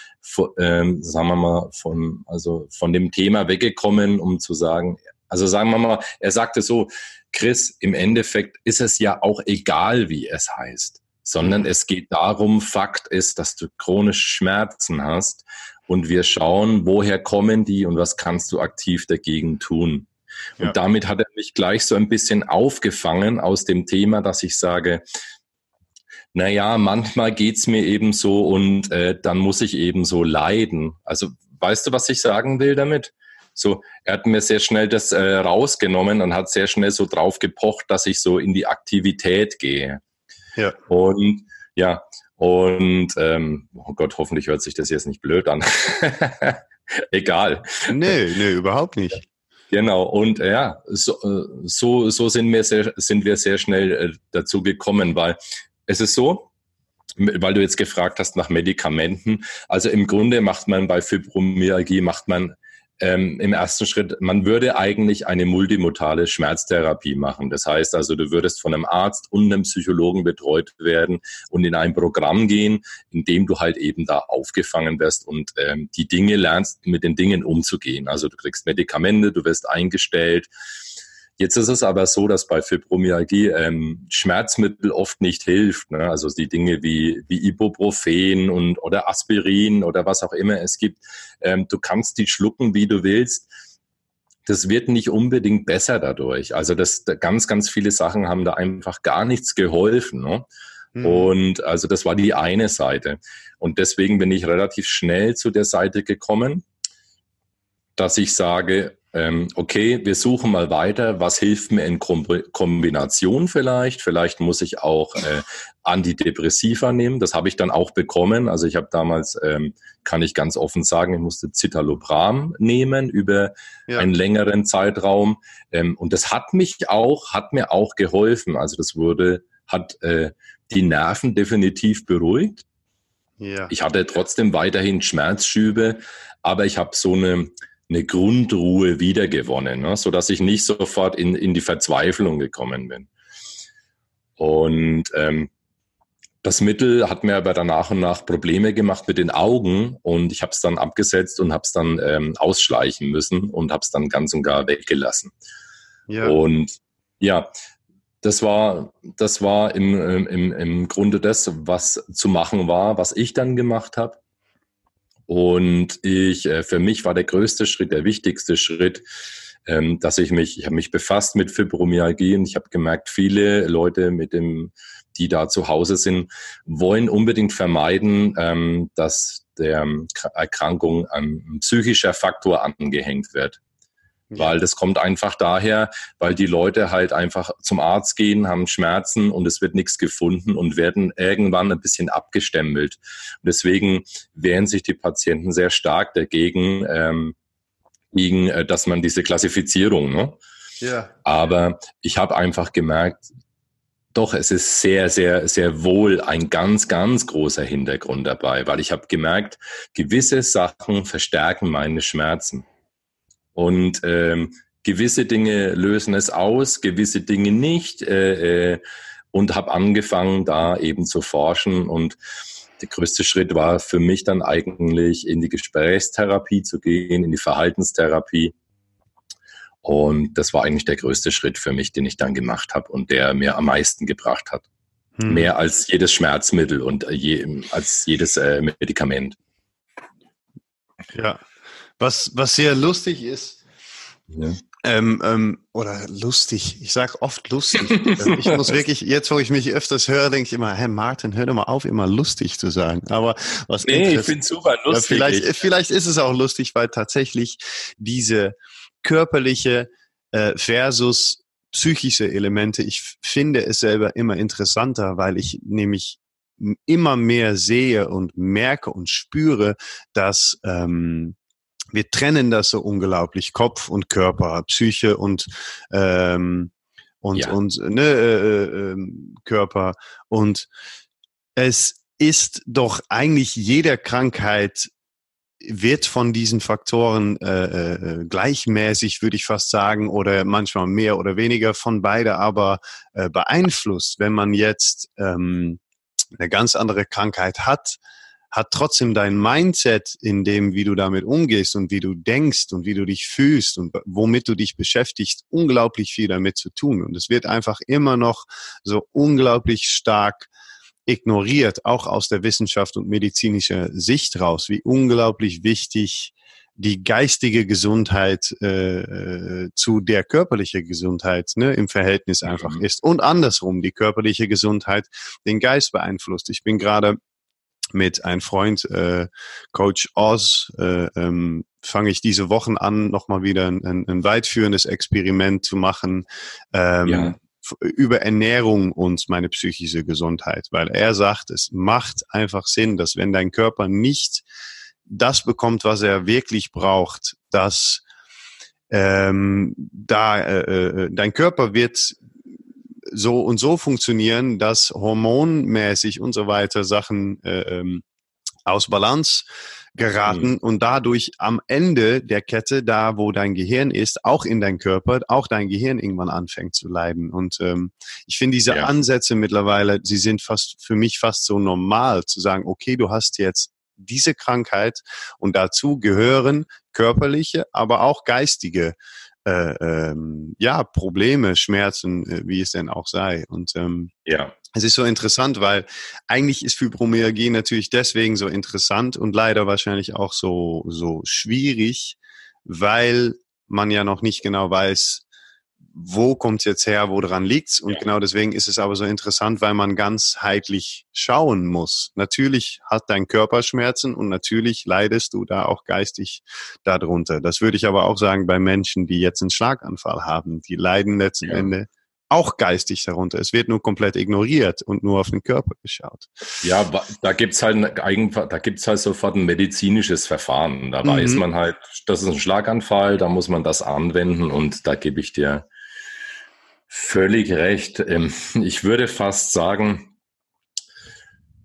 ähm, sagen wir mal, von, also von dem Thema weggekommen, um zu sagen, also sagen wir mal, er sagte so, Chris, im Endeffekt ist es ja auch egal, wie es heißt sondern es geht darum, Fakt ist, dass du chronische Schmerzen hast und wir schauen, woher kommen die und was kannst du aktiv dagegen tun. Und ja. damit hat er mich gleich so ein bisschen aufgefangen aus dem Thema, dass ich sage, naja, manchmal geht's mir eben so und äh, dann muss ich eben so leiden. Also weißt du, was ich sagen will damit? So, er hat mir sehr schnell das äh, rausgenommen und hat sehr schnell so drauf gepocht, dass ich so in die Aktivität gehe. Ja. Und ja, und ähm, oh Gott, hoffentlich hört sich das jetzt nicht blöd an. [laughs] Egal. Nee, nee, überhaupt nicht. Genau, und äh, ja, so, äh, so, so sind, wir sehr, sind wir sehr schnell äh, dazu gekommen, weil es ist so, weil du jetzt gefragt hast nach Medikamenten. Also im Grunde macht man bei Fibromyalgie, macht man ähm, im ersten Schritt, man würde eigentlich eine multimodale Schmerztherapie machen. Das heißt also, du würdest von einem Arzt und einem Psychologen betreut werden und in ein Programm gehen, in dem du halt eben da aufgefangen wirst und ähm, die Dinge lernst, mit den Dingen umzugehen. Also du kriegst Medikamente, du wirst eingestellt, Jetzt ist es aber so, dass bei Fibromyalgie ähm, Schmerzmittel oft nicht hilft. Ne? Also die Dinge wie, wie Ibuprofen und, oder Aspirin oder was auch immer es gibt. Ähm, du kannst die schlucken, wie du willst. Das wird nicht unbedingt besser dadurch. Also das, ganz, ganz viele Sachen haben da einfach gar nichts geholfen. Ne? Mhm. Und also das war die eine Seite. Und deswegen bin ich relativ schnell zu der Seite gekommen, dass ich sage, okay, wir suchen mal weiter, was hilft mir in Kombination vielleicht? Vielleicht muss ich auch äh, Antidepressiva nehmen. Das habe ich dann auch bekommen. Also ich habe damals, ähm, kann ich ganz offen sagen, ich musste Citalopram nehmen über ja. einen längeren Zeitraum. Ähm, und das hat mich auch, hat mir auch geholfen. Also das wurde, hat äh, die Nerven definitiv beruhigt. Ja. Ich hatte trotzdem weiterhin Schmerzschübe, aber ich habe so eine eine Grundruhe wiedergewonnen, ne? sodass ich nicht sofort in, in die Verzweiflung gekommen bin. Und ähm, das Mittel hat mir aber dann nach und nach Probleme gemacht mit den Augen und ich habe es dann abgesetzt und habe es dann ähm, ausschleichen müssen und habe es dann ganz und gar weggelassen. Ja. Und ja, das war, das war im, im, im Grunde das, was zu machen war, was ich dann gemacht habe. Und ich, äh, für mich war der größte Schritt, der wichtigste Schritt, ähm, dass ich mich, ich habe mich befasst mit Fibromyalgie und ich habe gemerkt, viele Leute mit dem, die da zu Hause sind, wollen unbedingt vermeiden, ähm, dass der Erkrankung ein psychischer Faktor angehängt wird. Weil das kommt einfach daher, weil die Leute halt einfach zum Arzt gehen, haben Schmerzen und es wird nichts gefunden und werden irgendwann ein bisschen abgestempelt. Und deswegen wehren sich die Patienten sehr stark dagegen, ähm, gegen, äh, dass man diese Klassifizierung, ne? Ja. Aber ich habe einfach gemerkt, doch, es ist sehr, sehr, sehr wohl ein ganz, ganz großer Hintergrund dabei, weil ich habe gemerkt, gewisse Sachen verstärken meine Schmerzen. Und ähm, gewisse Dinge lösen es aus, gewisse Dinge nicht. Äh, äh, und habe angefangen, da eben zu forschen. Und der größte Schritt war für mich dann eigentlich in die Gesprächstherapie zu gehen, in die Verhaltenstherapie. Und das war eigentlich der größte Schritt für mich, den ich dann gemacht habe und der mir am meisten gebracht hat. Hm. Mehr als jedes Schmerzmittel und je, als jedes äh, Medikament. Ja, was, was sehr lustig ist, ja. Ähm, ähm, oder lustig. Ich sage oft lustig. Ähm, [laughs] ich muss wirklich, jetzt wo ich mich öfters höre, denke ich immer, Herr Martin, hör doch mal auf, immer lustig zu sagen. Aber was Nee, ich finde super lustig. Ja, vielleicht, vielleicht ist es auch lustig, weil tatsächlich diese körperliche äh, versus psychische Elemente, ich finde es selber immer interessanter, weil ich nämlich immer mehr sehe und merke und spüre, dass ähm, wir trennen das so unglaublich, Kopf und Körper, Psyche und ähm, und ja. und ne, äh, äh, ähm, Körper und es ist doch eigentlich jeder Krankheit wird von diesen Faktoren äh, äh, gleichmäßig, würde ich fast sagen, oder manchmal mehr oder weniger von beide aber äh, beeinflusst. Wenn man jetzt ähm, eine ganz andere Krankheit hat, hat trotzdem dein Mindset in dem, wie du damit umgehst und wie du denkst und wie du dich fühlst und womit du dich beschäftigst, unglaublich viel damit zu tun. Und es wird einfach immer noch so unglaublich stark ignoriert, auch aus der Wissenschaft und medizinischer Sicht raus, wie unglaublich wichtig die geistige Gesundheit äh, äh zu der körperlichen Gesundheit ne, im Verhältnis einfach mhm. ist. Und andersrum, die körperliche Gesundheit den Geist beeinflusst. Ich bin gerade mit einem Freund, äh, Coach Oz, äh, ähm, fange ich diese Wochen an, nochmal wieder ein, ein, ein weitführendes Experiment zu machen. Ähm, ja über Ernährung und meine psychische Gesundheit, weil er sagt, es macht einfach Sinn, dass wenn dein Körper nicht das bekommt, was er wirklich braucht, dass ähm, da äh, äh dein Körper wird so und so funktionieren, dass hormonmäßig und so weiter Sachen äh, ähm, aus Balance geraten mhm. und dadurch am Ende der Kette, da wo dein Gehirn ist, auch in dein Körper, auch dein Gehirn irgendwann anfängt zu leiden. Und ähm, ich finde diese ja. Ansätze mittlerweile, sie sind fast für mich fast so normal zu sagen, okay, du hast jetzt diese Krankheit und dazu gehören körperliche, aber auch geistige äh, ähm, ja, Probleme, Schmerzen, äh, wie es denn auch sei. Und ähm, ja. es ist so interessant, weil eigentlich ist Fibromyalgie natürlich deswegen so interessant und leider wahrscheinlich auch so, so schwierig, weil man ja noch nicht genau weiß, wo kommt es jetzt her, wo dran liegt's. Und ja. genau deswegen ist es aber so interessant, weil man ganzheitlich schauen muss. Natürlich hat dein Körper Schmerzen und natürlich leidest du da auch geistig darunter. Das würde ich aber auch sagen bei Menschen, die jetzt einen Schlaganfall haben. Die leiden letzten ja. Ende auch geistig darunter. Es wird nur komplett ignoriert und nur auf den Körper geschaut. Ja, da gibt's halt da gibt's halt sofort ein medizinisches Verfahren. Da mhm. weiß man halt, das ist ein Schlaganfall, da muss man das anwenden und da gebe ich dir Völlig recht. Ähm, [laughs] ich würde fast sagen,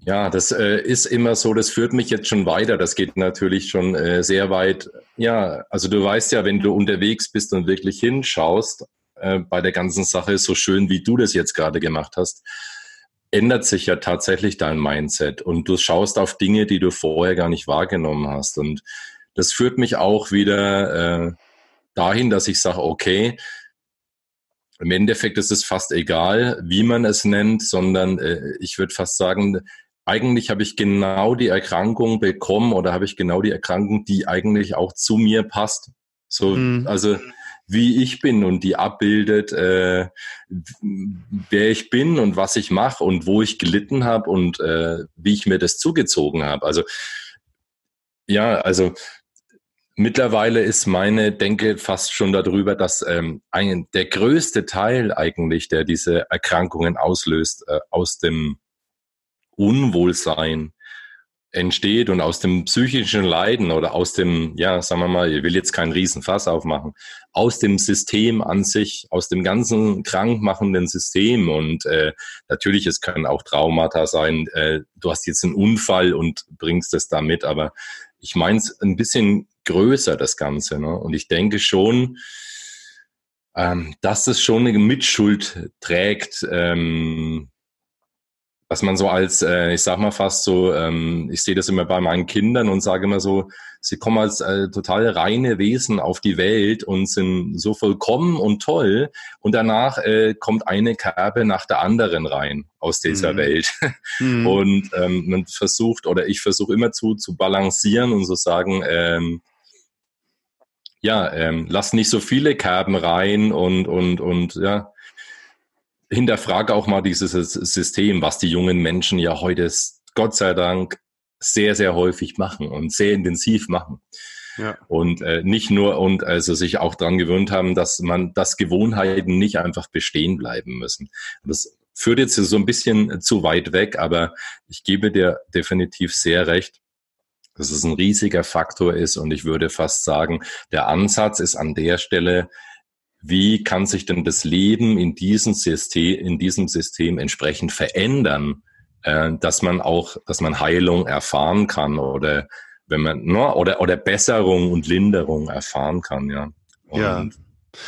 ja, das äh, ist immer so, das führt mich jetzt schon weiter. Das geht natürlich schon äh, sehr weit. Ja, also du weißt ja, wenn du unterwegs bist und wirklich hinschaust äh, bei der ganzen Sache, so schön wie du das jetzt gerade gemacht hast, ändert sich ja tatsächlich dein Mindset und du schaust auf Dinge, die du vorher gar nicht wahrgenommen hast. Und das führt mich auch wieder dahin, dass ich sage, okay, im Endeffekt ist es fast egal, wie man es nennt, sondern äh, ich würde fast sagen, eigentlich habe ich genau die Erkrankung bekommen oder habe ich genau die Erkrankung, die eigentlich auch zu mir passt. So, mhm. also wie ich bin und die abbildet, äh, wer ich bin und was ich mache und wo ich gelitten habe und äh, wie ich mir das zugezogen habe. Also ja, also Mittlerweile ist meine Denke fast schon darüber, dass ähm, ein, der größte Teil eigentlich, der diese Erkrankungen auslöst, äh, aus dem Unwohlsein entsteht und aus dem psychischen Leiden oder aus dem, ja, sagen wir mal, ich will jetzt keinen Riesenfass aufmachen, aus dem System an sich, aus dem ganzen krankmachenden System. Und äh, natürlich, es können auch Traumata sein, äh, du hast jetzt einen Unfall und bringst es da mit, aber ich meine es ein bisschen größer, das Ganze. Ne? Und ich denke schon, ähm, dass es schon eine Mitschuld trägt, ähm, dass man so als, äh, ich sag mal fast so, ähm, ich sehe das immer bei meinen Kindern und sage immer so, sie kommen als äh, total reine Wesen auf die Welt und sind so vollkommen und toll und danach äh, kommt eine Kerbe nach der anderen rein aus dieser mhm. Welt mhm. [laughs] und ähm, man versucht oder ich versuche immer zu zu balancieren und so sagen, ähm, ja, ähm, lass nicht so viele Kerben rein und und und ja hinterfrage auch mal dieses System, was die jungen Menschen ja heute, Gott sei Dank, sehr, sehr häufig machen und sehr intensiv machen. Ja. Und äh, nicht nur und also sich auch daran gewöhnt haben, dass man, dass Gewohnheiten nicht einfach bestehen bleiben müssen. Das führt jetzt so ein bisschen zu weit weg, aber ich gebe dir definitiv sehr recht, dass es ein riesiger Faktor ist und ich würde fast sagen, der Ansatz ist an der Stelle wie kann sich denn das Leben in diesem System, in diesem System entsprechend verändern, äh, dass man auch, dass man Heilung erfahren kann oder wenn man, ne, oder, oder Besserung und Linderung erfahren kann, ja. Und ja.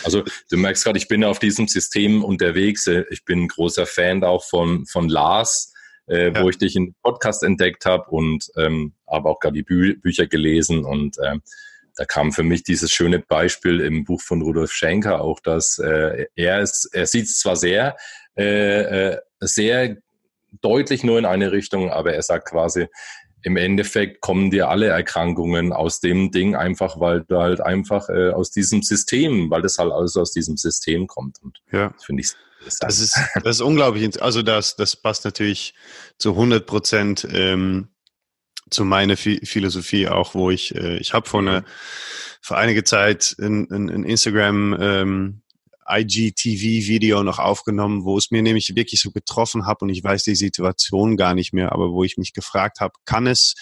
Also du merkst gerade, ich bin auf diesem System unterwegs. Ich bin ein großer Fan auch von, von Lars, äh, ja. wo ich dich in Podcast entdeckt habe und ähm, habe auch gerade die Bü Bücher gelesen und äh, da kam für mich dieses schöne Beispiel im Buch von Rudolf Schenker auch, dass äh, er ist, er sieht es zwar sehr, äh, äh, sehr deutlich nur in eine Richtung, aber er sagt quasi, im Endeffekt kommen dir alle Erkrankungen aus dem Ding einfach, weil du halt einfach äh, aus diesem System, weil das halt alles aus diesem System kommt. Und ja. finde ich das ist, das ist unglaublich. Also das, das passt natürlich zu 100 Prozent ähm, zu meiner Philosophie auch, wo ich, äh, ich habe vor, eine, vor einige Zeit ein, ein, ein Instagram ähm, IGTV-Video noch aufgenommen, wo es mir nämlich wirklich so getroffen habe und ich weiß die Situation gar nicht mehr, aber wo ich mich gefragt habe, kann es,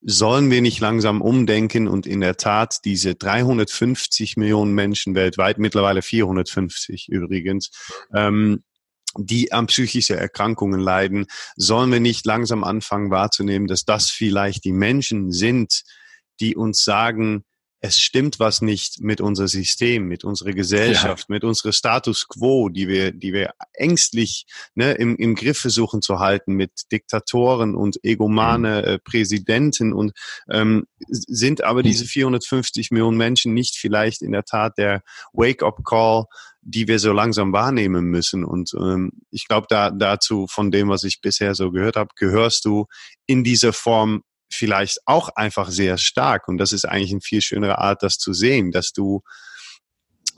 sollen wir nicht langsam umdenken und in der Tat diese 350 Millionen Menschen weltweit, mittlerweile 450 übrigens, ähm, die an psychische Erkrankungen leiden, sollen wir nicht langsam anfangen wahrzunehmen, dass das vielleicht die Menschen sind, die uns sagen, es stimmt was nicht mit unser System, mit unserer Gesellschaft, ja. mit unserer Status quo, die wir, die wir ängstlich ne, im, im Griff versuchen zu halten mit Diktatoren und egomane mhm. äh, Präsidenten und ähm, sind aber diese 450 Millionen Menschen nicht vielleicht in der Tat der Wake-up-Call, die wir so langsam wahrnehmen müssen. Und ähm, ich glaube, da, dazu, von dem, was ich bisher so gehört habe, gehörst du in dieser Form vielleicht auch einfach sehr stark. Und das ist eigentlich eine viel schönere Art, das zu sehen, dass du,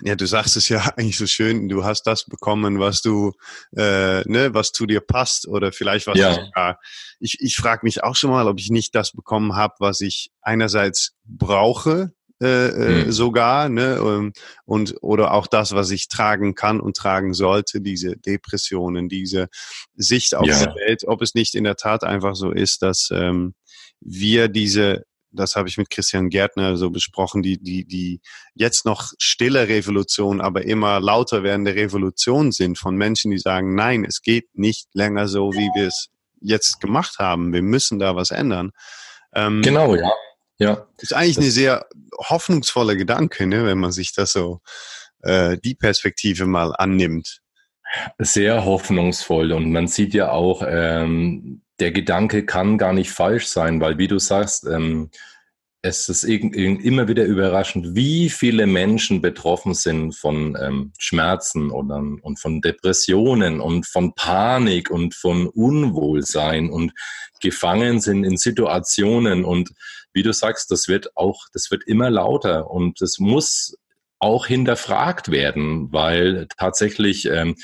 ja, du sagst es ja [laughs] eigentlich so schön, du hast das bekommen, was du, äh, ne, was zu dir passt oder vielleicht was ja. sogar. Ich, ich frage mich auch schon mal, ob ich nicht das bekommen habe, was ich einerseits brauche, äh, mhm. sogar, ne, ähm, und oder auch das, was ich tragen kann und tragen sollte, diese Depressionen, diese Sicht auf ja. die Welt, ob es nicht in der Tat einfach so ist, dass ähm, wir diese, das habe ich mit Christian Gärtner so besprochen, die, die, die jetzt noch stille Revolution, aber immer lauter werdende Revolution sind von Menschen, die sagen, nein, es geht nicht länger so, wie wir es jetzt gemacht haben. Wir müssen da was ändern. Ähm, genau, ja. Ja. Ist eigentlich das eine sehr hoffnungsvolle Gedanke, ne, wenn man sich das so äh, die Perspektive mal annimmt. Sehr hoffnungsvoll und man sieht ja auch, ähm, der Gedanke kann gar nicht falsch sein, weil wie du sagst, ähm, es ist immer wieder überraschend, wie viele Menschen betroffen sind von ähm, Schmerzen oder, und von Depressionen und von Panik und von Unwohlsein und gefangen sind in Situationen. Und wie du sagst, das wird auch, das wird immer lauter und das muss auch hinterfragt werden, weil tatsächlich ähm,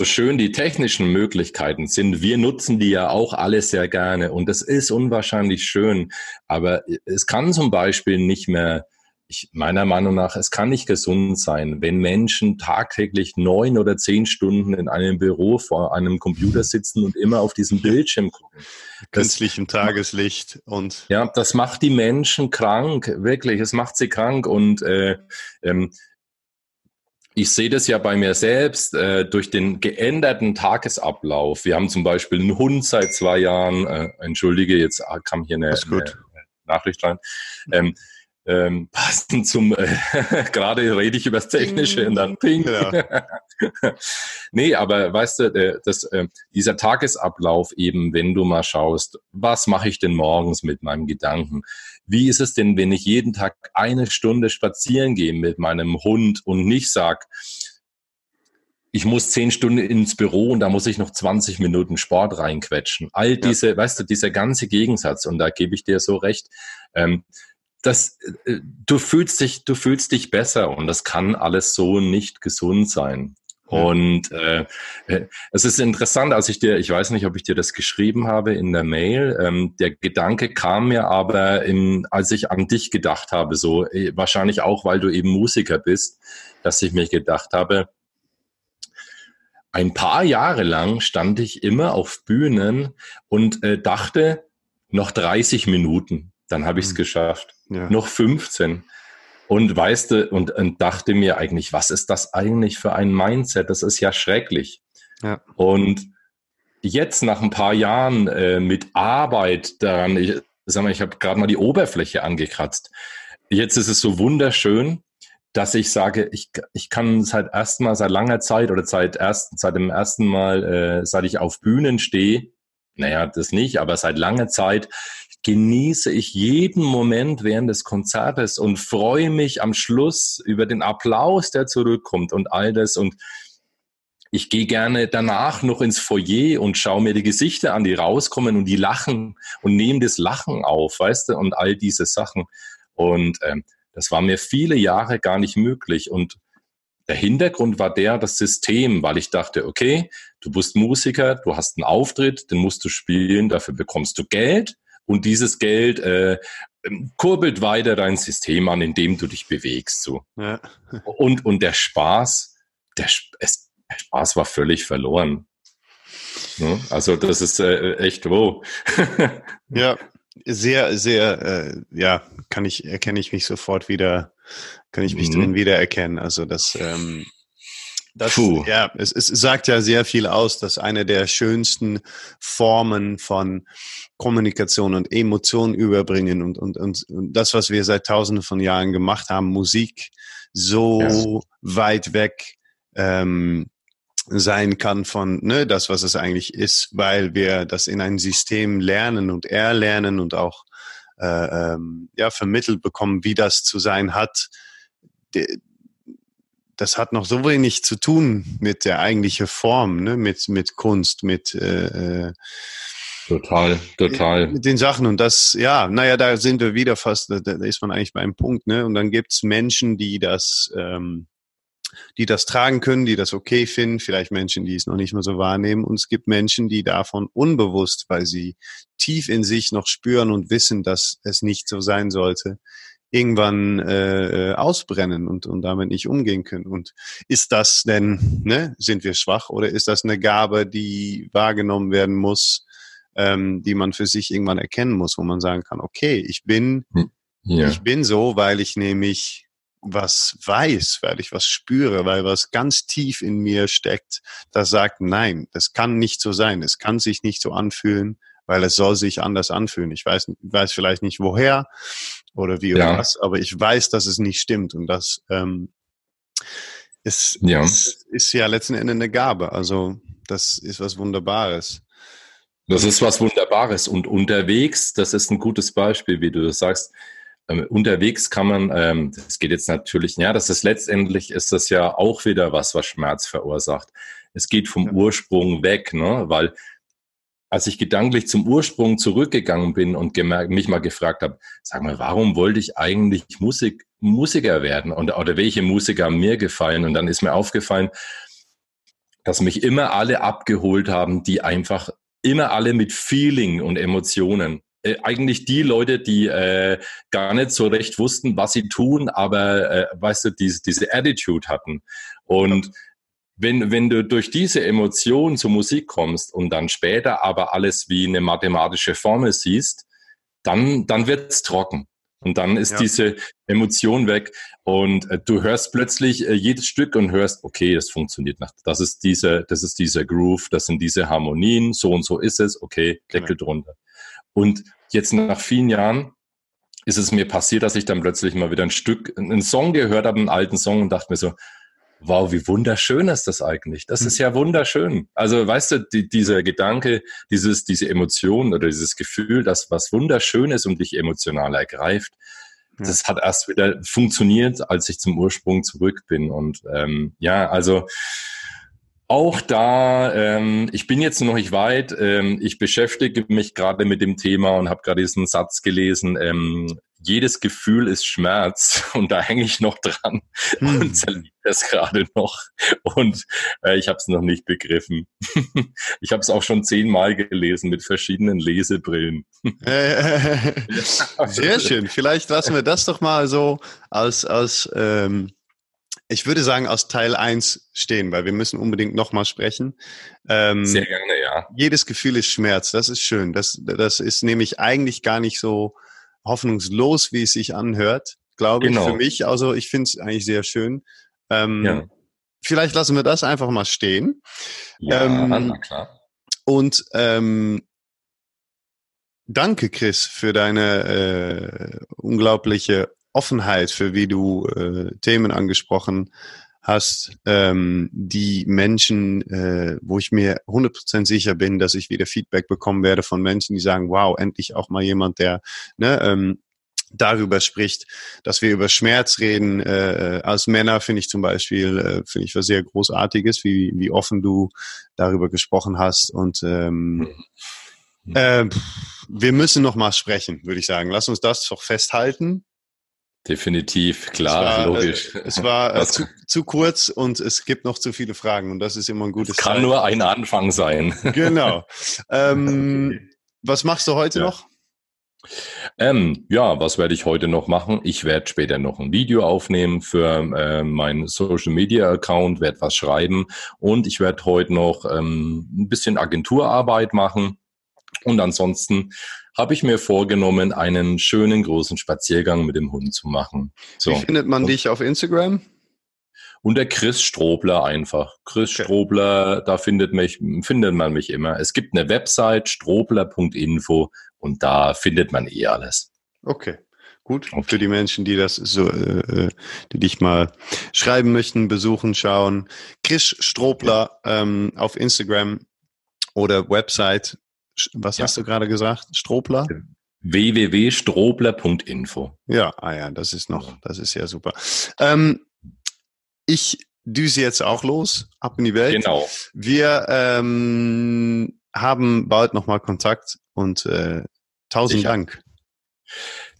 so schön die technischen Möglichkeiten sind, wir nutzen die ja auch alle sehr gerne und das ist unwahrscheinlich schön, aber es kann zum Beispiel nicht mehr ich, meiner Meinung nach, es kann nicht gesund sein, wenn Menschen tagtäglich neun oder zehn Stunden in einem Büro vor einem Computer sitzen und immer auf diesem Bildschirm gucken. Künstlichem Tageslicht und. Ja, das macht die Menschen krank, wirklich. Es macht sie krank und äh, ähm, ich sehe das ja bei mir selbst äh, durch den geänderten Tagesablauf. Wir haben zum Beispiel einen Hund seit zwei Jahren. Äh, entschuldige, jetzt kam hier eine, eine Nachricht rein. Ähm, ähm, passend zum, äh, [laughs] gerade rede ich über das Technische und dann ping. Ja. [laughs] nee, aber weißt du, äh, das, äh, dieser Tagesablauf eben, wenn du mal schaust, was mache ich denn morgens mit meinem Gedanken? Wie ist es denn, wenn ich jeden Tag eine Stunde spazieren gehe mit meinem Hund und nicht sag, ich muss zehn Stunden ins Büro und da muss ich noch 20 Minuten Sport reinquetschen. All diese, ja. weißt du, dieser ganze Gegensatz, und da gebe ich dir so recht, ähm, das, äh, du fühlst dich, du fühlst dich besser und das kann alles so nicht gesund sein. Und äh, es ist interessant, als ich dir, ich weiß nicht, ob ich dir das geschrieben habe in der Mail, ähm, der Gedanke kam mir aber, in, als ich an dich gedacht habe, so äh, wahrscheinlich auch, weil du eben Musiker bist, dass ich mir gedacht habe, ein paar Jahre lang stand ich immer auf Bühnen und äh, dachte, noch 30 Minuten, dann habe ich es mhm. geschafft. Ja. Noch 15. Und weißt du, und, und dachte mir eigentlich, was ist das eigentlich für ein Mindset? Das ist ja schrecklich. Ja. Und jetzt nach ein paar Jahren äh, mit Arbeit daran, ich sag mal, ich habe gerade mal die Oberfläche angekratzt. Jetzt ist es so wunderschön, dass ich sage, ich, ich kann seit erstmal seit langer Zeit oder seit ersten, seit dem ersten Mal, äh, seit ich auf Bühnen stehe, naja, das nicht, aber seit langer Zeit genieße ich jeden Moment während des Konzertes und freue mich am Schluss über den Applaus, der zurückkommt und all das. Und ich gehe gerne danach noch ins Foyer und schaue mir die Gesichter an, die rauskommen und die lachen und nehme das Lachen auf, weißt du, und all diese Sachen. Und ähm, das war mir viele Jahre gar nicht möglich. Und der Hintergrund war der, das System, weil ich dachte, okay, du bist Musiker, du hast einen Auftritt, den musst du spielen, dafür bekommst du Geld und dieses Geld äh, kurbelt weiter dein System an, in dem du dich bewegst. So. Ja. Und, und der Spaß, der, es, der Spaß war völlig verloren. Ja, also das ist äh, echt wow. [laughs] ja, sehr, sehr, äh, ja, kann ich, erkenne ich mich sofort wieder, kann ich mich mhm. drin wiedererkennen. Also das, ähm, das, Puh. ja, es, es sagt ja sehr viel aus, dass eine der schönsten Formen von Kommunikation und Emotionen überbringen und, und, und, und das, was wir seit tausenden von Jahren gemacht haben, Musik so ja. weit weg ähm, sein kann von ne, das, was es eigentlich ist, weil wir das in ein System lernen und erlernen und auch äh, ähm, ja, vermittelt bekommen, wie das zu sein hat. De, das hat noch so wenig zu tun mit der eigentlichen Form, ne? mit, mit Kunst, mit äh, äh Total, total. Mit den Sachen und das, ja, naja, da sind wir wieder fast, da, ist man eigentlich beim Punkt, ne? Und dann gibt's Menschen, die das, ähm, die das tragen können, die das okay finden, vielleicht Menschen, die es noch nicht mehr so wahrnehmen. Und es gibt Menschen, die davon unbewusst, weil sie tief in sich noch spüren und wissen, dass es nicht so sein sollte, irgendwann äh, äh, ausbrennen und, und damit nicht umgehen können. Und ist das denn, ne, sind wir schwach oder ist das eine Gabe, die wahrgenommen werden muss, ähm, die man für sich irgendwann erkennen muss, wo man sagen kann, okay, ich bin, hm, ja. ich bin so, weil ich nämlich was weiß, weil ich was spüre, weil was ganz tief in mir steckt, das sagt, nein, das kann nicht so sein, es kann sich nicht so anfühlen, weil es soll sich anders anfühlen. Ich weiß, weiß vielleicht nicht woher oder wie oder ja. was, aber ich weiß, dass es nicht stimmt und das ähm, ist, ja. Ist, ist ja letzten Endes eine Gabe. Also das ist was Wunderbares. Das ist was Wunderbares und unterwegs, das ist ein gutes Beispiel, wie du das sagst. Ähm, unterwegs kann man, ähm, das geht jetzt natürlich, ja, das ist letztendlich ist das ja auch wieder was, was Schmerz verursacht. Es geht vom Ursprung weg, ne, weil als ich gedanklich zum Ursprung zurückgegangen bin und gemerkt, mich mal gefragt habe, sag mal, warum wollte ich eigentlich Musik, Musiker werden und, oder welche Musiker haben mir gefallen? Und dann ist mir aufgefallen, dass mich immer alle abgeholt haben, die einfach immer alle mit Feeling und Emotionen. Äh, eigentlich die Leute, die äh, gar nicht so recht wussten, was sie tun, aber äh, weißt du, diese, diese Attitude hatten. Und wenn, wenn du durch diese Emotion zur Musik kommst und dann später aber alles wie eine mathematische Formel siehst, dann, dann wird's trocken. Und dann ist ja. diese Emotion weg und äh, du hörst plötzlich äh, jedes Stück und hörst, okay, das funktioniert nach. Das ist diese, das ist dieser Groove, das sind diese Harmonien, so und so ist es, okay, Deckel genau. drunter. Und jetzt nach vielen Jahren ist es mir passiert, dass ich dann plötzlich mal wieder ein Stück, einen Song gehört habe, einen alten Song und dachte mir so, wow, wie wunderschön ist das eigentlich. Das ist hm. ja wunderschön. Also, weißt du, die, dieser Gedanke, dieses, diese Emotion oder dieses Gefühl, dass was wunderschön ist und dich emotional ergreift, ja. das hat erst wieder funktioniert, als ich zum Ursprung zurück bin. Und ähm, ja, also auch da, ähm, ich bin jetzt noch nicht weit. Ähm, ich beschäftige mich gerade mit dem Thema und habe gerade diesen Satz gelesen. Ähm, jedes Gefühl ist Schmerz [laughs] und da hänge ich noch dran hm. und zerliebt das gerade noch und äh, ich habe es noch nicht begriffen. [laughs] ich habe es auch schon zehnmal gelesen mit verschiedenen Lesebrillen. [laughs] Sehr schön. Vielleicht lassen wir das doch mal so als, als ähm, ich würde sagen, aus Teil 1 stehen, weil wir müssen unbedingt nochmal sprechen. Ähm, Sehr gerne, ja. Jedes Gefühl ist Schmerz, das ist schön. Das, das ist nämlich eigentlich gar nicht so hoffnungslos, wie es sich anhört, glaube genau. ich, für mich. Also ich finde es eigentlich sehr schön. Ähm, ja. Vielleicht lassen wir das einfach mal stehen. Ja, ähm, klar. Und ähm, danke, Chris, für deine äh, unglaubliche Offenheit, für wie du äh, Themen angesprochen hast, ähm, die Menschen, äh, wo ich mir 100% sicher bin, dass ich wieder Feedback bekommen werde von Menschen, die sagen, wow, endlich auch mal jemand, der ne, ähm, darüber spricht, dass wir über Schmerz reden. Äh, als Männer finde ich zum Beispiel, äh, finde ich was sehr Großartiges, wie, wie offen du darüber gesprochen hast. Und ähm, mhm. äh, wir müssen noch mal sprechen, würde ich sagen. Lass uns das doch festhalten. Definitiv, klar, es war, logisch. Äh, es war äh, zu, zu, kurz und es gibt noch zu viele Fragen und das ist immer ein gutes es Kann Zeichen. nur ein Anfang sein. [laughs] Genau. Ähm, okay. Was machst du heute ja. noch? Ähm, ja, was werde ich heute noch machen? Ich werde später noch ein Video aufnehmen für äh, meinen Social Media Account, werde was schreiben und ich werde heute noch ähm, ein bisschen Agenturarbeit machen. Und ansonsten habe ich mir vorgenommen, einen schönen großen Spaziergang mit dem Hund zu machen. So. Wie findet man dich auf Instagram? Unter Chris Strobler einfach. Chris okay. Strobler, da findet, mich, findet man mich immer. Es gibt eine Website, strobler.info und da findet man eh alles. Okay. Gut, okay. für die Menschen, die das so, äh, äh, die dich mal schreiben möchten, besuchen, schauen. Chris Strobler ähm, auf Instagram oder Website was ja. hast du gerade gesagt? Stropler? www.strobler.info. Ja, ah ja, das ist noch, das ist ja super. Ähm, ich düse jetzt auch los, ab in die Welt. Genau. Wir ähm, haben bald nochmal Kontakt und äh, tausend ich, Dank.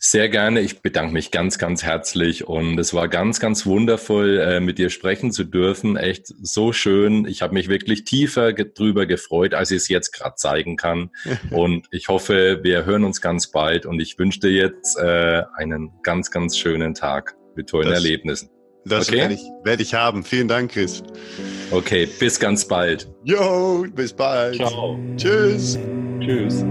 Sehr gerne. Ich bedanke mich ganz, ganz herzlich und es war ganz, ganz wundervoll, äh, mit dir sprechen zu dürfen. Echt so schön. Ich habe mich wirklich tiefer drüber gefreut, als ich es jetzt gerade zeigen kann. [laughs] und ich hoffe, wir hören uns ganz bald und ich wünsche dir jetzt äh, einen ganz, ganz schönen Tag mit tollen das, Erlebnissen. Das okay? werde ich, werd ich haben. Vielen Dank, Chris. Okay, bis ganz bald. Jo, bis bald. Ciao. Tschüss. Tschüss.